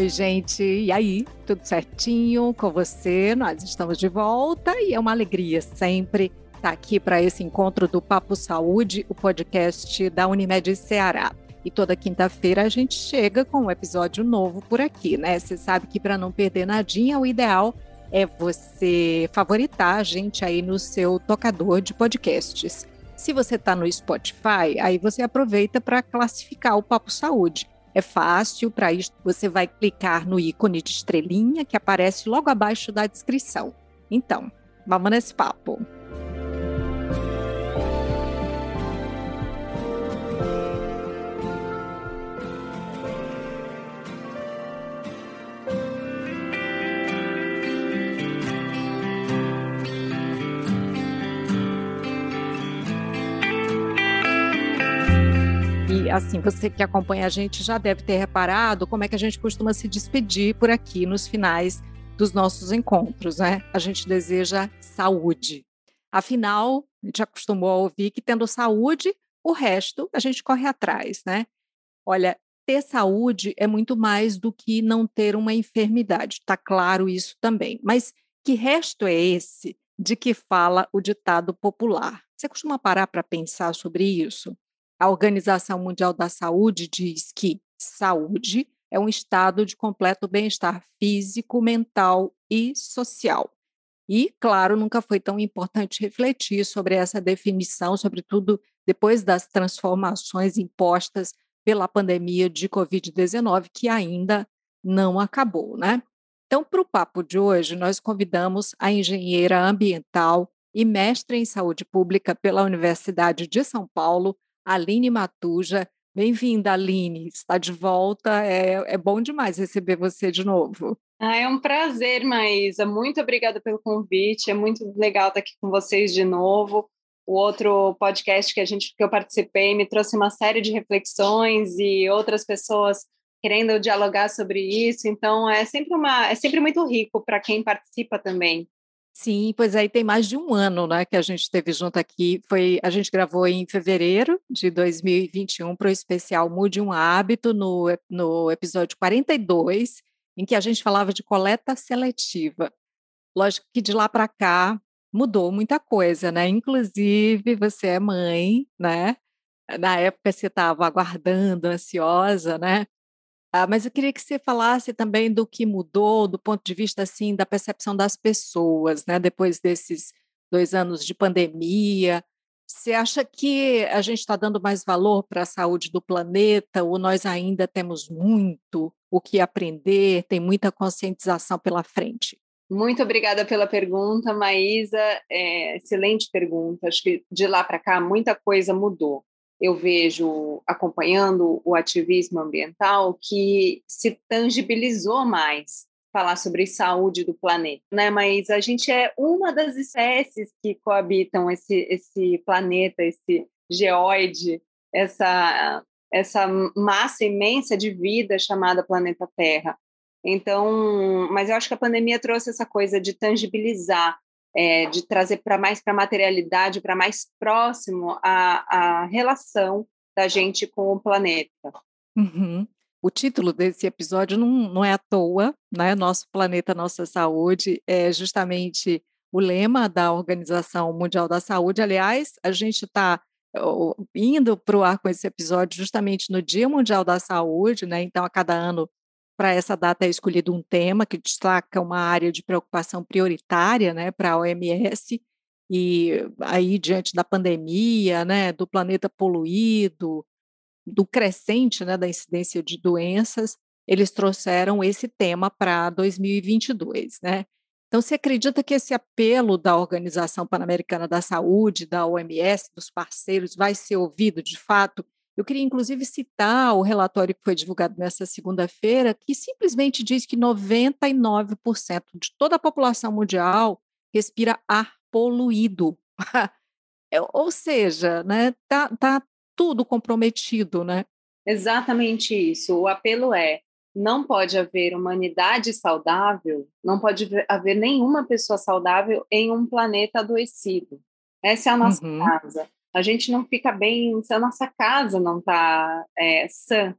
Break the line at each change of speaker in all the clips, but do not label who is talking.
Oi, gente. E aí? Tudo certinho com você? Nós estamos de volta e é uma alegria sempre estar aqui para esse encontro do Papo Saúde, o podcast da Unimed Ceará. E toda quinta-feira a gente chega com um episódio novo por aqui, né? Você sabe que para não perder nadinha, o ideal é você favoritar a gente aí no seu tocador de podcasts. Se você está no Spotify, aí você aproveita para classificar o Papo Saúde. É fácil, para isso você vai clicar no ícone de estrelinha que aparece logo abaixo da descrição. Então, vamos nesse papo. Assim, você que acompanha a gente já deve ter reparado como é que a gente costuma se despedir por aqui nos finais dos nossos encontros, né? A gente deseja saúde. Afinal, a gente acostumou a ouvir que tendo saúde, o resto a gente corre atrás, né? Olha, ter saúde é muito mais do que não ter uma enfermidade, tá claro isso também. Mas que resto é esse de que fala o ditado popular? Você costuma parar para pensar sobre isso? A Organização Mundial da Saúde diz que saúde é um estado de completo bem-estar físico, mental e social. E, claro, nunca foi tão importante refletir sobre essa definição, sobretudo depois das transformações impostas pela pandemia de Covid-19, que ainda não acabou, né? Então, para o papo de hoje, nós convidamos a engenheira ambiental e mestre em saúde pública pela Universidade de São Paulo, Aline Matuja. Bem-vinda, Aline. Está de volta. É, é bom demais receber você de novo.
Ah, é um prazer, Maísa. Muito obrigada pelo convite. É muito legal estar aqui com vocês de novo. O outro podcast que a gente que eu participei me trouxe uma série de reflexões e outras pessoas querendo dialogar sobre isso. Então é sempre uma é sempre muito rico para quem participa também.
Sim, pois aí tem mais de um ano, né, que a gente esteve junto aqui. Foi, a gente gravou em fevereiro de 2021 para o especial Mude um Hábito, no, no episódio 42, em que a gente falava de coleta seletiva. Lógico que de lá para cá mudou muita coisa, né? Inclusive, você é mãe, né? Na época você estava aguardando, ansiosa, né? Ah, mas eu queria que você falasse também do que mudou, do ponto de vista assim da percepção das pessoas, né? Depois desses dois anos de pandemia, você acha que a gente está dando mais valor para a saúde do planeta ou nós ainda temos muito o que aprender, tem muita conscientização pela frente?
Muito obrigada pela pergunta, Maísa. É, excelente pergunta. Acho que de lá para cá muita coisa mudou eu vejo acompanhando o ativismo ambiental que se tangibilizou mais falar sobre saúde do planeta, né? Mas a gente é uma das espécies que coabitam esse esse planeta, esse geoide, essa essa massa imensa de vida chamada planeta Terra. Então, mas eu acho que a pandemia trouxe essa coisa de tangibilizar é, de trazer para mais para materialidade, para mais próximo a, a relação da gente com o planeta.
Uhum. O título desse episódio não, não é à toa, né? Nosso planeta, nossa saúde, é justamente o lema da Organização Mundial da Saúde. Aliás, a gente está indo para o ar com esse episódio justamente no Dia Mundial da Saúde, né? Então, a cada ano para essa data é escolhido um tema que destaca uma área de preocupação prioritária né, para a OMS, e aí, diante da pandemia, né, do planeta poluído, do crescente né, da incidência de doenças, eles trouxeram esse tema para 2022. Né? Então, você acredita que esse apelo da Organização Pan-Americana da Saúde, da OMS, dos parceiros, vai ser ouvido de fato eu queria, inclusive, citar o relatório que foi divulgado nessa segunda-feira, que simplesmente diz que 99% de toda a população mundial respira ar poluído. É, ou seja, né, tá, tá tudo comprometido, né?
Exatamente isso. O apelo é: não pode haver humanidade saudável, não pode haver nenhuma pessoa saudável em um planeta adoecido. Essa é a nossa uhum. casa a gente não fica bem se a nossa casa não está é, sã,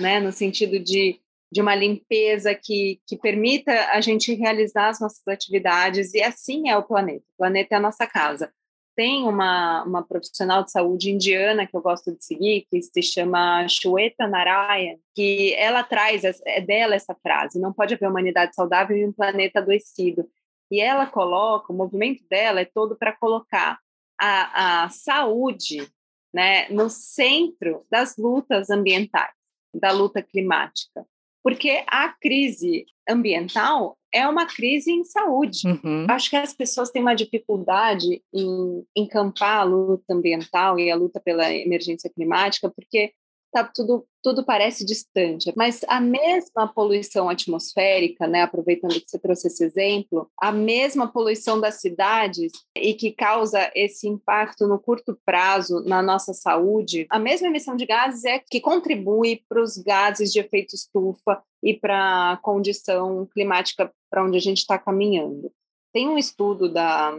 né? No sentido de de uma limpeza que, que permita a gente realizar as nossas atividades, e assim é o planeta. O planeta é a nossa casa. Tem uma, uma profissional de saúde indiana que eu gosto de seguir, que se chama Shweta Narayan, que ela traz, é dela essa frase, não pode haver humanidade saudável em um planeta adoecido. E ela coloca, o movimento dela é todo para colocar a, a saúde né, no centro das lutas ambientais, da luta climática porque a crise ambiental é uma crise em saúde. Uhum. Acho que as pessoas têm uma dificuldade em encampar a luta ambiental e a luta pela emergência climática, porque tá tudo tudo parece distante, mas a mesma poluição atmosférica, né, aproveitando que você trouxe esse exemplo, a mesma poluição das cidades e que causa esse impacto no curto prazo na nossa saúde, a mesma emissão de gases é que contribui para os gases de efeito estufa e para a condição climática para onde a gente está caminhando. Tem um estudo da,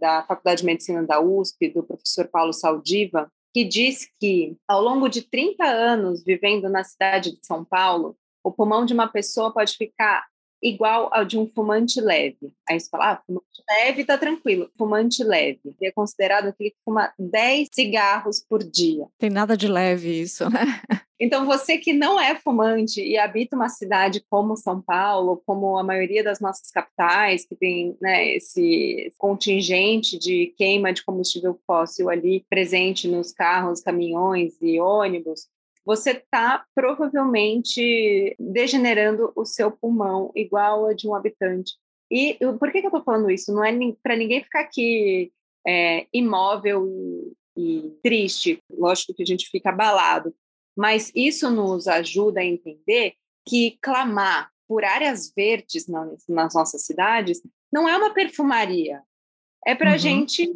da Faculdade de Medicina da USP, do professor Paulo Saldiva, que diz que, ao longo de 30 anos vivendo na cidade de São Paulo, o pulmão de uma pessoa pode ficar igual ao de um fumante leve. Aí você fala, ah, fumante leve tá tranquilo. Fumante leve é considerado aquele que fuma 10 cigarros por dia.
Tem nada de leve isso, né?
Então, você que não é fumante e habita uma cidade como São Paulo, como a maioria das nossas capitais, que tem né, esse contingente de queima de combustível fóssil ali presente nos carros, caminhões e ônibus, você está provavelmente degenerando o seu pulmão igual a de um habitante. E por que, que eu estou falando isso? Não é para ninguém ficar aqui é, imóvel e, e triste. Lógico que a gente fica abalado, mas isso nos ajuda a entender que clamar por áreas verdes nas, nas nossas cidades não é uma perfumaria, é para a uhum. gente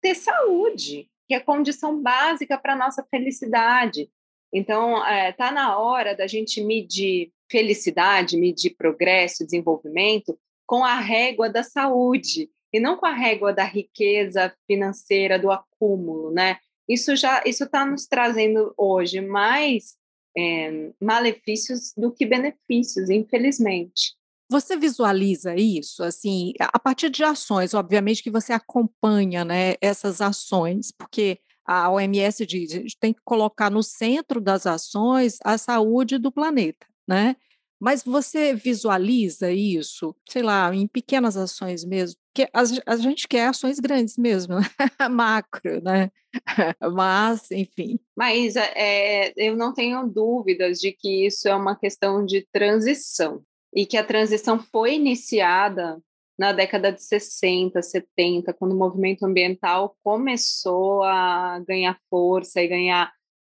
ter saúde, que é condição básica para a nossa felicidade. Então, está é, tá na hora da gente medir felicidade, medir progresso, desenvolvimento com a régua da saúde e não com a régua da riqueza financeira, do acúmulo, né? Isso já isso está nos trazendo hoje mais é, malefícios do que benefícios, infelizmente.
Você visualiza isso, assim, a partir de ações, obviamente que você acompanha, né, essas ações, porque a OMS diz, a gente tem que colocar no centro das ações a saúde do planeta, né? Mas você visualiza isso, sei lá, em pequenas ações mesmo? Porque a, gente quer ações grandes mesmo, né? macro, né? Mas, enfim.
Mas é, eu não tenho dúvidas de que isso é uma questão de transição e que a transição foi iniciada na década de 60, 70, quando o movimento ambiental começou a ganhar força e ganhar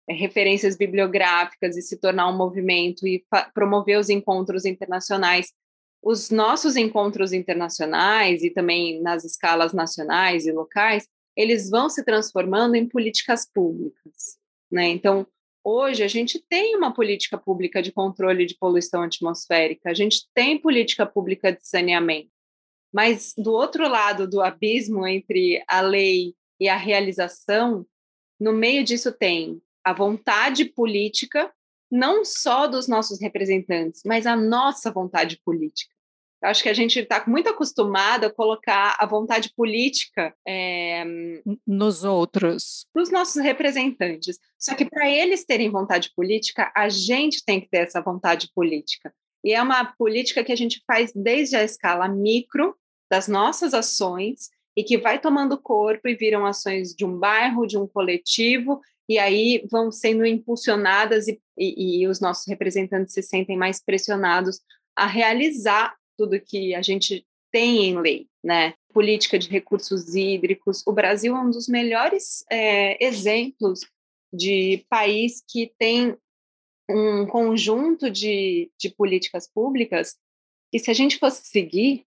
é, referências bibliográficas e se tornar um movimento e promover os encontros internacionais. Os nossos encontros internacionais e também nas escalas nacionais e locais, eles vão se transformando em políticas públicas, né? Então, hoje a gente tem uma política pública de controle de poluição atmosférica, a gente tem política pública de saneamento. Mas do outro lado do abismo entre a lei e a realização, no meio disso tem a vontade política, não só dos nossos representantes, mas a nossa vontade política. Eu acho que a gente está muito acostumado a colocar a vontade política é,
nos outros,
nos nossos representantes. Só que para eles terem vontade política, a gente tem que ter essa vontade política. E é uma política que a gente faz desde a escala micro das nossas ações e que vai tomando corpo e viram ações de um bairro, de um coletivo, e aí vão sendo impulsionadas e, e, e os nossos representantes se sentem mais pressionados a realizar tudo que a gente tem em lei, né? Política de recursos hídricos. O Brasil é um dos melhores é, exemplos de país que tem um conjunto de, de políticas públicas que, se a gente fosse seguir,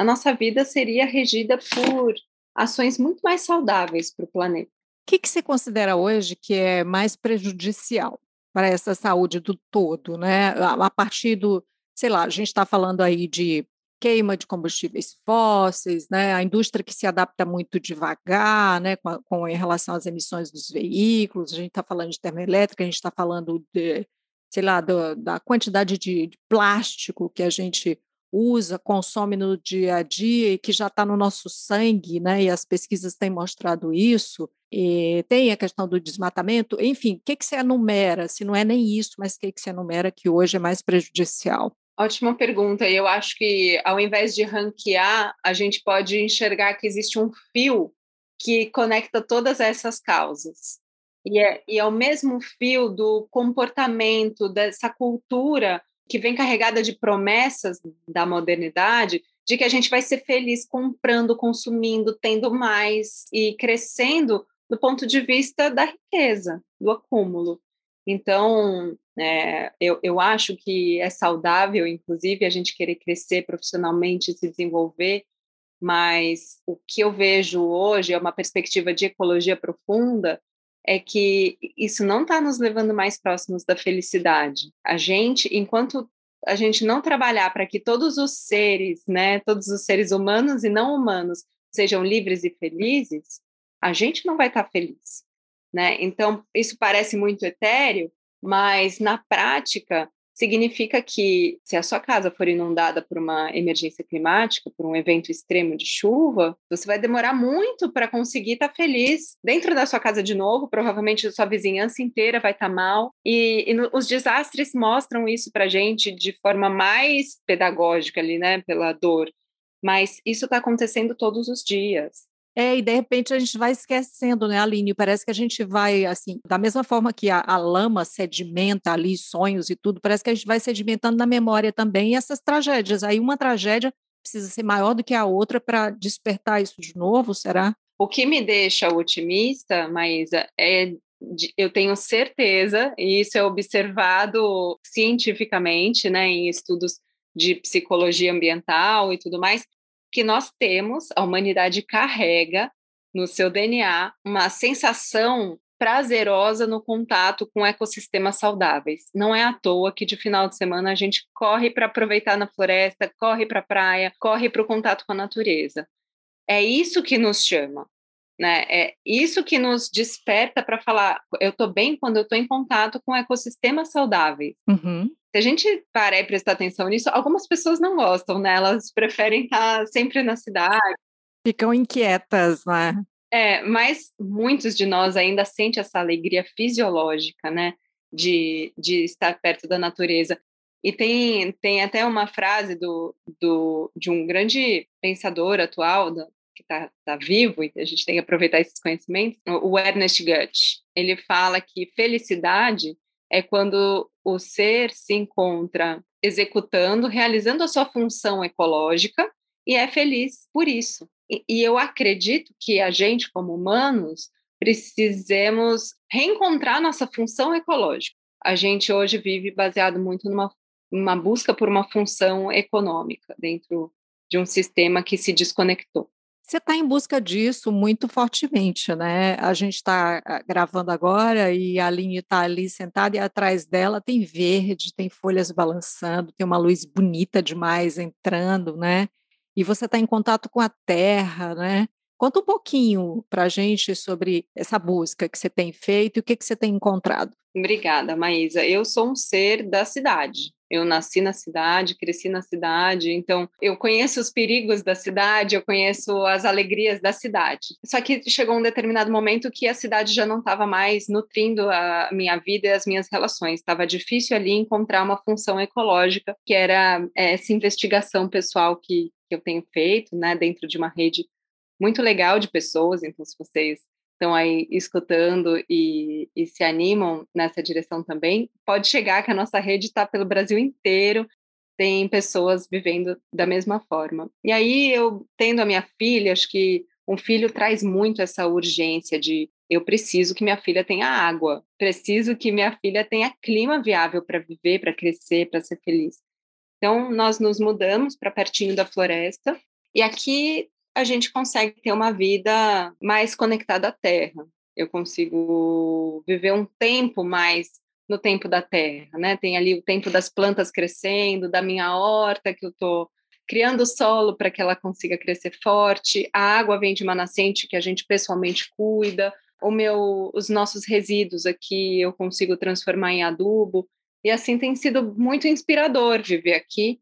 a nossa vida seria regida por ações muito mais saudáveis para o planeta.
O que, que você considera hoje que é mais prejudicial para essa saúde do todo, né? A partir do, sei lá, a gente está falando aí de queima de combustíveis fósseis, né? A indústria que se adapta muito devagar, né? Com, com em relação às emissões dos veículos. A gente está falando de termoelétrica, a gente está falando de sei lá, do, da quantidade de, de plástico que a gente usa, consome no dia a dia e que já está no nosso sangue, né? E as pesquisas têm mostrado isso. E tem a questão do desmatamento, enfim, o que, que você enumera? Se não é nem isso, mas o que, que você enumera que hoje é mais prejudicial?
Ótima pergunta. Eu acho que ao invés de ranquear, a gente pode enxergar que existe um fio que conecta todas essas causas. E é, e é o mesmo fio do comportamento, dessa cultura que vem carregada de promessas da modernidade, de que a gente vai ser feliz comprando, consumindo, tendo mais e crescendo do ponto de vista da riqueza, do acúmulo. Então, é, eu, eu acho que é saudável, inclusive, a gente querer crescer profissionalmente, se desenvolver, mas o que eu vejo hoje é uma perspectiva de ecologia profunda, é que isso não está nos levando mais próximos da felicidade. A gente, enquanto a gente não trabalhar para que todos os seres, né, todos os seres humanos e não humanos sejam livres e felizes, a gente não vai estar tá feliz, né? Então, isso parece muito etéreo, mas na prática significa que se a sua casa for inundada por uma emergência climática, por um evento extremo de chuva, você vai demorar muito para conseguir estar tá feliz dentro da sua casa de novo. Provavelmente a sua vizinhança inteira vai estar tá mal. E, e no, os desastres mostram isso para gente de forma mais pedagógica ali, né, pela dor. Mas isso está acontecendo todos os dias.
É, e de repente a gente vai esquecendo, né, Aline? Parece que a gente vai, assim, da mesma forma que a, a, lama sedimenta ali sonhos e tudo, parece que a gente vai sedimentando na memória também essas tragédias. Aí uma tragédia precisa ser maior do que a outra para despertar isso de novo, será?
O que me deixa otimista, Maísa, é eu tenho certeza, e isso é observado cientificamente, né, em estudos de psicologia ambiental e tudo mais, que nós temos, a humanidade carrega no seu DNA uma sensação prazerosa no contato com ecossistemas saudáveis. Não é à toa que de final de semana a gente corre para aproveitar na floresta, corre para a praia, corre para o contato com a natureza. É isso que nos chama, né? É isso que nos desperta para falar. Eu estou bem quando eu estou em contato com ecossistemas saudáveis.
Uhum.
Se a gente parar e prestar atenção nisso, algumas pessoas não gostam, né? Elas preferem estar sempre na cidade.
Ficam inquietas, né?
É, mas muitos de nós ainda sentem essa alegria fisiológica, né? De, de estar perto da natureza. E tem, tem até uma frase do, do, de um grande pensador atual, do, que está tá vivo, e a gente tem que aproveitar esses conhecimentos, o Ernest Goethe. Ele fala que felicidade é quando o ser se encontra executando, realizando a sua função ecológica e é feliz por isso. E, e eu acredito que a gente, como humanos, precisemos reencontrar nossa função ecológica. A gente hoje vive baseado muito numa uma busca por uma função econômica dentro de um sistema que se desconectou.
Você está em busca disso muito fortemente, né? A gente está ah, gravando agora e a Aline está ali sentada e atrás dela tem verde, tem folhas balançando, tem uma luz bonita demais entrando, né? E você está em contato com a terra, né? Conta um pouquinho para a gente sobre essa busca que você tem feito e o que, que você tem encontrado.
Obrigada, Maísa. Eu sou um ser da cidade. Eu nasci na cidade, cresci na cidade, então eu conheço os perigos da cidade, eu conheço as alegrias da cidade. Só que chegou um determinado momento que a cidade já não estava mais nutrindo a minha vida e as minhas relações. Estava difícil ali encontrar uma função ecológica, que era é, essa investigação pessoal que, que eu tenho feito, né, dentro de uma rede muito legal de pessoas. Então, se vocês estão aí escutando e, e, se animam nessa direção também, pode chegar que a nossa rede está pelo Brasil inteiro, tem pessoas vivendo da mesma forma. E aí eu tendo a minha filha, acho que um filho traz muito essa urgência de eu preciso que minha filha tenha água, preciso que minha filha tenha clima viável para viver, para crescer, para ser feliz. Então nós nos mudamos para pertinho da floresta e aqui a gente consegue ter uma vida mais conectada à terra. Eu consigo viver um tempo mais no tempo da terra, né? Tem ali o tempo das plantas crescendo, da minha horta que eu estou criando solo para que ela consiga crescer forte. A água vem de uma nascente que a gente pessoalmente cuida. O meu, os nossos resíduos aqui eu consigo transformar em adubo. E assim tem sido muito inspirador viver aqui,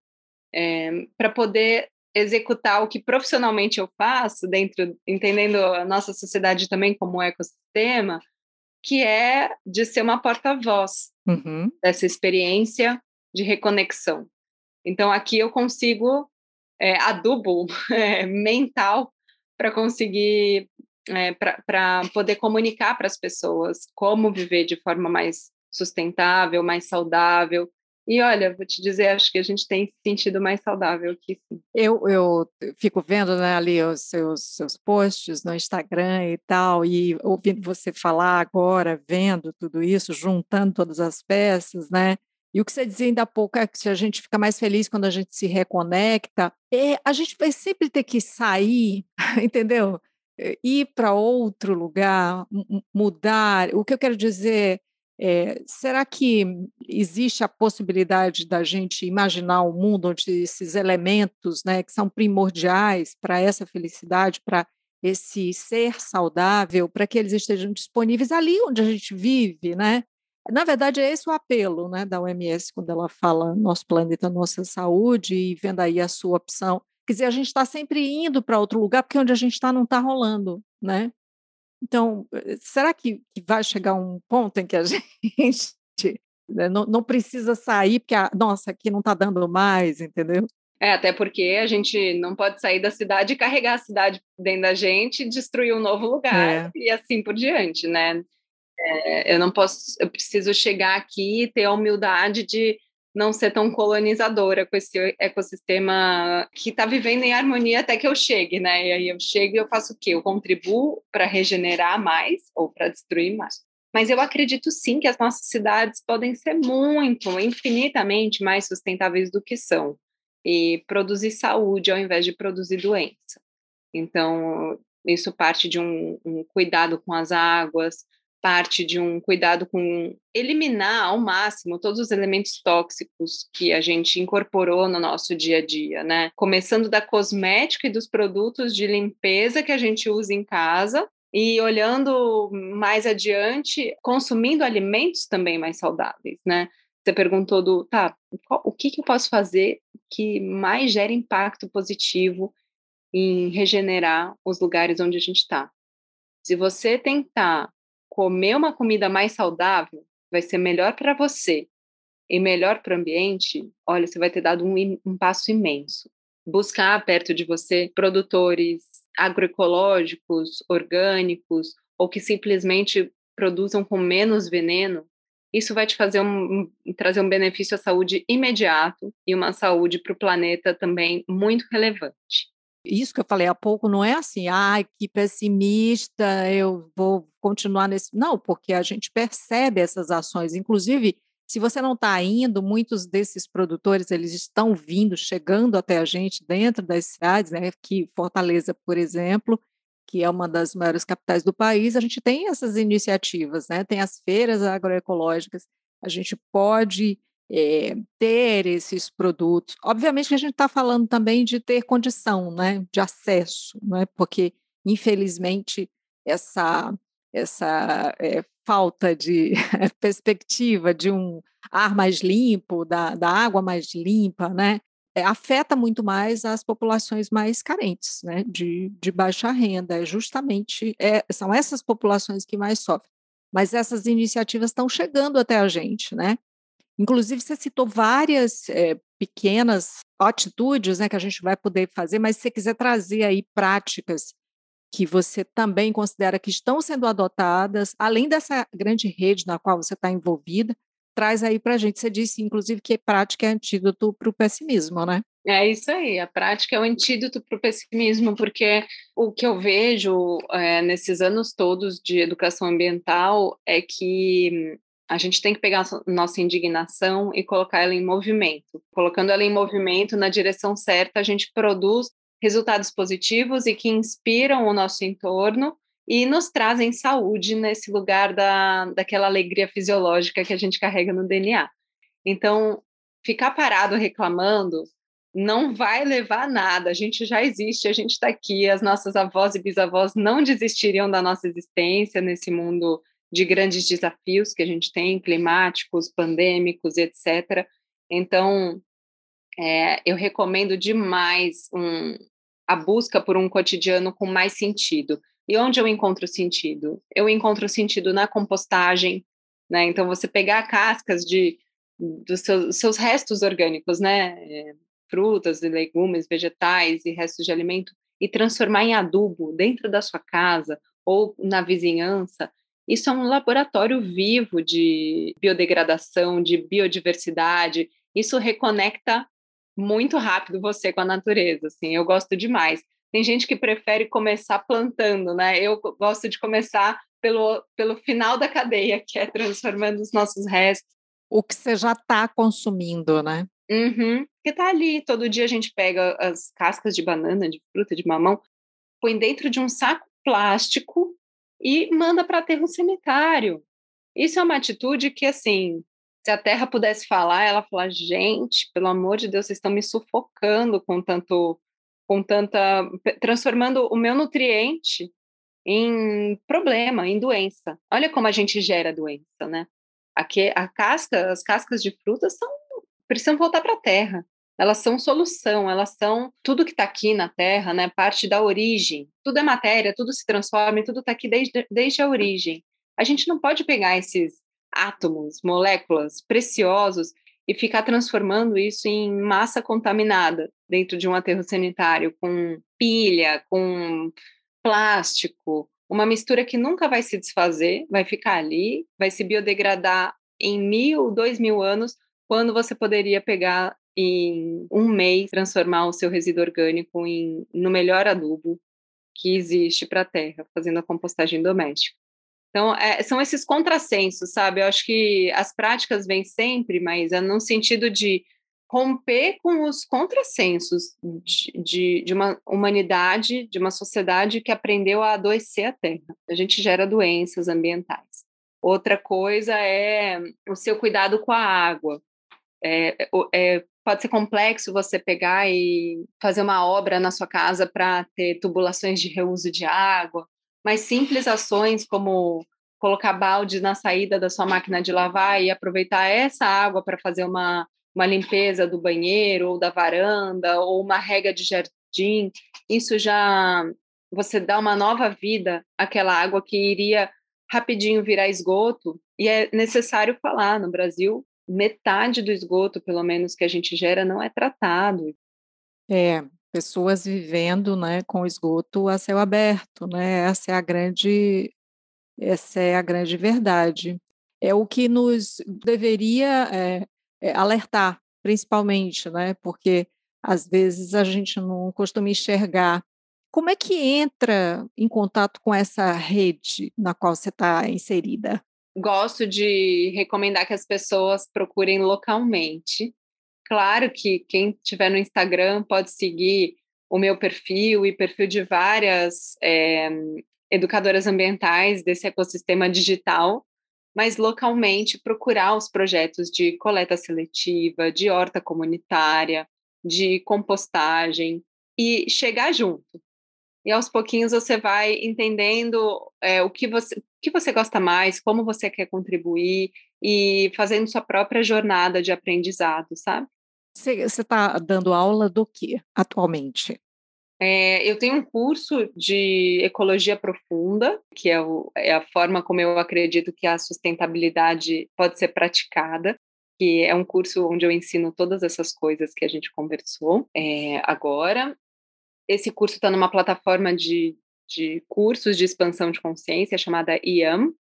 é, para poder executar o que profissionalmente eu faço, dentro, entendendo a nossa sociedade também como um ecossistema, que é de ser uma porta-voz uhum. dessa experiência de reconexão. Então, aqui eu consigo é, adubo é, mental para conseguir, é, para poder comunicar para as pessoas como viver de forma mais sustentável, mais saudável, e olha, vou te dizer, acho que a gente tem se sentido mais saudável aqui, sim.
Eu, eu fico vendo né, ali os seus, seus posts no Instagram e tal, e ouvindo você falar agora, vendo tudo isso, juntando todas as peças, né? E o que você dizia ainda há pouco é que a gente fica mais feliz quando a gente se reconecta. É, a gente vai sempre ter que sair, entendeu? Ir para outro lugar, mudar. O que eu quero dizer é, será que existe a possibilidade da gente imaginar um mundo onde esses elementos, né, que são primordiais para essa felicidade, para esse ser saudável, para que eles estejam disponíveis ali onde a gente vive, né? Na verdade, é esse o apelo né, da OMS quando ela fala nosso planeta, nossa saúde, e vendo aí a sua opção. Quer dizer, a gente está sempre indo para outro lugar, porque onde a gente está não está rolando, né? Então, eh, será que, vai chegar um ponto em que a gente né, não, não, precisa sair, porque, a, nossa, aqui não está dando mais, entendeu?
É, até porque a gente não pode sair da cidade e carregar a cidade dentro da gente destruir um novo lugar é. e assim por diante, né? É, eu não posso, eu preciso chegar aqui e ter a humildade de não ser tão colonizadora com esse ecossistema que está vivendo em harmonia até que eu chegue, né? E aí eu chego e eu faço o quê? Eu contribuo para regenerar mais ou para destruir mais. Mas eu acredito sim que as nossas cidades podem ser muito, infinitamente mais sustentáveis do que são e produzir saúde ao invés de produzir doença. Então, isso parte de um, um cuidado com as águas, parte de um cuidado com eliminar ao máximo todos os elementos tóxicos que a gente incorporou no nosso dia a dia, né? Começando da cosmética e dos produtos de limpeza que a gente usa em casa e olhando mais adiante, consumindo alimentos também mais saudáveis, né? Você perguntou do, tá, o que, que eu posso fazer que mais gera impacto positivo em regenerar os lugares onde a gente está? Se você tentar comer uma comida mais saudável vai ser melhor para você e melhor para o ambiente, olha, você vai ter dado um, um passo imenso. Buscar perto de você produtores agroecológicos, orgânicos, ou que simplesmente produzam com menos veneno, isso vai te fazer um, trazer um benefício à saúde imediato e uma saúde para o planeta também muito relevante
isso que eu falei há pouco não é assim, ai, que pessimista, eu vou continuar nesse. Não, porque a gente percebe essas ações. Inclusive, se você não está indo, muitos desses produtores eles estão vindo, chegando até a gente dentro das cidades, né? Que Fortaleza, por exemplo, que é uma das maiores capitais do país, a gente tem essas iniciativas, né? Tem as feiras agroecológicas, a gente pode é, ter esses produtos. Obviamente que a gente está falando também de ter condição, né, de acesso, né, porque infelizmente essa essa é, falta de perspectiva de um ar mais limpo, da, da água mais limpa, né, é, afeta muito mais as populações mais carentes, né, de, de baixa renda. É justamente é, são essas populações que mais sofrem. Mas essas iniciativas estão chegando até a gente, né? Inclusive, você citou várias é, pequenas atitudes né, que a gente vai poder fazer, mas se você quiser trazer aí práticas que você também considera que estão sendo adotadas, além dessa grande rede na qual você está envolvida, traz aí para a gente. Você disse, inclusive, que prática é antídoto para o pessimismo, né?
É isso aí, a prática é o antídoto para o pessimismo, porque o que eu vejo é, nesses anos todos de educação ambiental é que a gente tem que pegar nossa indignação e colocar ela em movimento. Colocando ela em movimento na direção certa, a gente produz resultados positivos e que inspiram o nosso entorno e nos trazem saúde nesse lugar da, daquela alegria fisiológica que a gente carrega no DNA. Então, ficar parado reclamando não vai levar a nada. A gente já existe, a gente está aqui. As nossas avós e bisavós não desistiriam da nossa existência nesse mundo de grandes desafios que a gente tem, climáticos, pandêmicos, etc. Então, é, eu recomendo demais um, a busca por um cotidiano com mais sentido. E onde eu encontro sentido? Eu encontro sentido na compostagem, né? Então, você pegar cascas de, dos seus, seus restos orgânicos, né? É, frutas e legumes, vegetais e restos de alimento, e transformar em adubo dentro da sua casa ou na vizinhança, isso é um laboratório vivo de biodegradação, de biodiversidade. Isso reconecta muito rápido você com a natureza, assim. Eu gosto demais. Tem gente que prefere começar plantando, né? Eu gosto de começar pelo, pelo final da cadeia, que é transformando os nossos restos.
O que você já está consumindo, né?
Uhum, que tá ali, todo dia a gente pega as cascas de banana, de fruta, de mamão, põe dentro de um saco plástico e manda para aterro sanitário. Isso é uma atitude que, assim, se a Terra pudesse falar, ela fala, gente, pelo amor de Deus, vocês estão me sufocando com tanto, com tanta, transformando o meu nutriente em problema, em doença. Olha como a gente gera doença, né? Aqui, a casca, as cascas de frutas são precisam voltar para a terra. Elas são solução, elas são tudo que está aqui na Terra, né? Parte da origem. Tudo é matéria, tudo se transforma, tudo está aqui desde, desde a origem. A gente não pode pegar esses átomos, moléculas preciosos e ficar transformando isso em massa contaminada dentro de um aterro sanitário com pilha, com plástico, uma mistura que nunca vai se desfazer, vai ficar ali, vai se biodegradar em mil, dois mil anos, quando você poderia pegar em um mês transformar o seu resíduo orgânico em, no melhor adubo que existe para a terra, fazendo a compostagem doméstica. Então, é, são esses contrassensos, sabe? Eu acho que as práticas vêm sempre, mas é no sentido de romper com os contrassensos de, de, de, uma humanidade, de uma sociedade que aprendeu a adoecer a terra. A gente gera doenças ambientais. Outra coisa é o seu cuidado com a água. É, é, pode ser complexo você pegar e fazer uma obra na sua casa para ter tubulações de reuso de água, mas simples ações como colocar balde na saída da sua máquina de lavar e aproveitar essa água para fazer uma, uma limpeza do banheiro ou da varanda ou uma rega de jardim, isso já você dá uma nova vida àquela água que iria rapidinho virar esgoto. E é necessário falar, no Brasil, metade do esgoto, pelo menos, que a gente gera não é tratado.
É, pessoas vivendo, né, com esgoto a céu aberto, né? Essa é a grande essa é a grande verdade. É o que nos deveria é, é, alertar, principalmente, né? Porque às vezes a gente não costuma enxergar. Como é que entra em contato com essa rede na qual você está inserida?
Gosto de recomendar que as pessoas procurem localmente. Claro que quem tiver no Instagram pode seguir o meu perfil e perfil de várias é, educadoras ambientais desse ecossistema digital, mas localmente procurar os projetos de coleta seletiva, de horta comunitária, de compostagem e chegar junto e aos pouquinhos você vai entendendo é, o que você, o que você gosta mais, como você quer contribuir e fazendo sua própria jornada de aprendizado, sabe?
Você está dando aula do que atualmente?
É, eu tenho um curso de ecologia profunda, que é, o, é, a forma como eu acredito que a sustentabilidade pode ser praticada, que é um curso onde eu ensino todas essas coisas que a gente conversou é, agora esse curso está numa plataforma de, de cursos de expansão de consciência chamada IAM,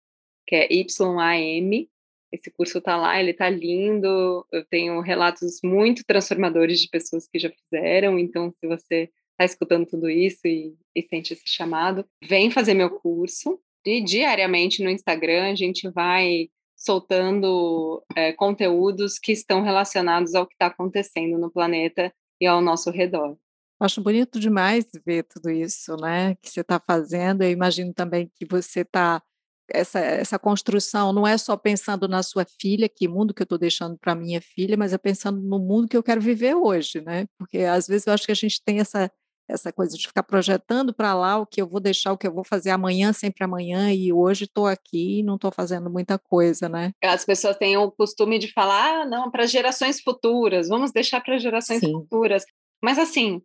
que é YAM. Esse curso está lá, ele está lindo. Eu tenho relatos muito transformadores de pessoas que já fizeram. Então, se você está escutando tudo isso e, e sente esse chamado, vem fazer meu curso. E diariamente no Instagram a gente vai soltando é, conteúdos que estão relacionados ao que está acontecendo no planeta e ao nosso redor.
Acho bonito demais ver tudo isso, né, que você está fazendo. Eu imagino também que você está essa, essa construção não é só pensando na sua filha, que mundo que eu estou deixando para minha filha, mas é pensando no mundo que eu quero viver hoje, né? Porque às vezes eu acho que a gente tem essa essa coisa de ficar projetando para lá o que eu vou deixar, o que eu vou fazer amanhã, sempre amanhã, e hoje estou aqui e não estou fazendo muita coisa, né?
As pessoas têm o costume de falar, ah, não, para gerações futuras, vamos deixar para gerações Sim. futuras. Mas assim,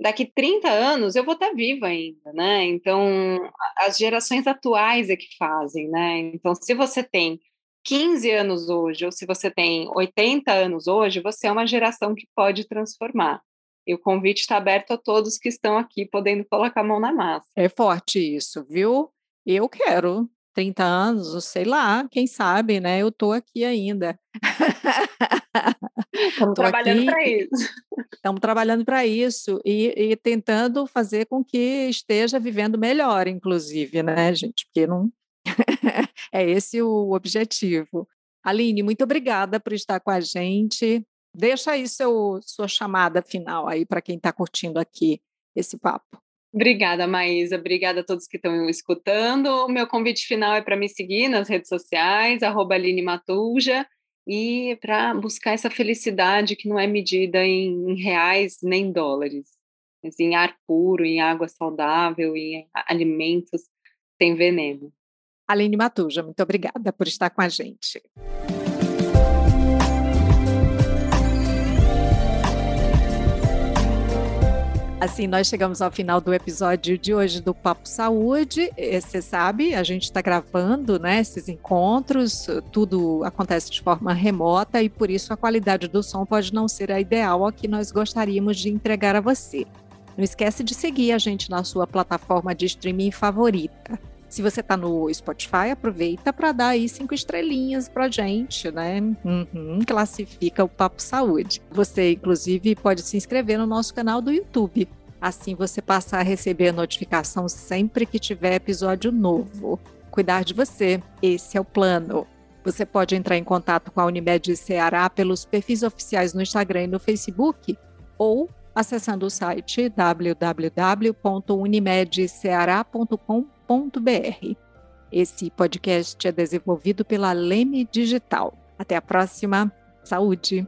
daqui 30 anos eu vou estar viva ainda, né? Então, as gerações atuais é que fazem, né? Então, se você tem 15 anos hoje, ou se você tem 80 anos hoje, você é uma geração que pode transformar. E o convite está aberto a todos que estão aqui podendo colocar a mão na massa.
É forte isso, viu? Eu quero 30 anos, sei lá, quem sabe, né? Eu estou aqui ainda.
Estamos trabalhando para isso.
Estamos trabalhando para isso e, e, tentando fazer com que esteja vivendo melhor, inclusive, né, gente? Porque não é esse o objetivo. Aline, muito obrigada por estar com a gente. Deixa aí seu, sua chamada final aí para quem está curtindo aqui esse papo.
Obrigada, Maísa. Obrigada a todos que estão escutando. O meu convite final é para me seguir nas redes sociais, arroba Aline Matuja, e para buscar essa felicidade que não é medida em, reais nem dólares, mas em ar puro, em água saudável, em alimentos sem veneno.
Aline Matuja, muito obrigada por estar com a gente. Assim, nós chegamos ao final do episódio de hoje do Papo Saúde. Você sabe, a gente está gravando né, esses encontros, tudo acontece de forma remota e por isso a qualidade do som pode não ser a ideal a que nós gostaríamos de entregar a você. Não esquece de seguir a gente na sua plataforma de streaming favorita. Se você está no Spotify, aproveita para dar aí cinco estrelinhas para gente, né? Uhum, classifica o Papo Saúde. Você, inclusive, pode se inscrever no nosso canal do YouTube. Assim você passa a receber a notificação sempre que tiver episódio novo. Cuidar de você, esse é o plano. Você pode entrar em contato com a Unimed Ceará pelos perfis oficiais no Instagram e no Facebook ou acessando o site www.unimedceará.com.br esse podcast é desenvolvido pela Leme Digital. Até a próxima. Saúde!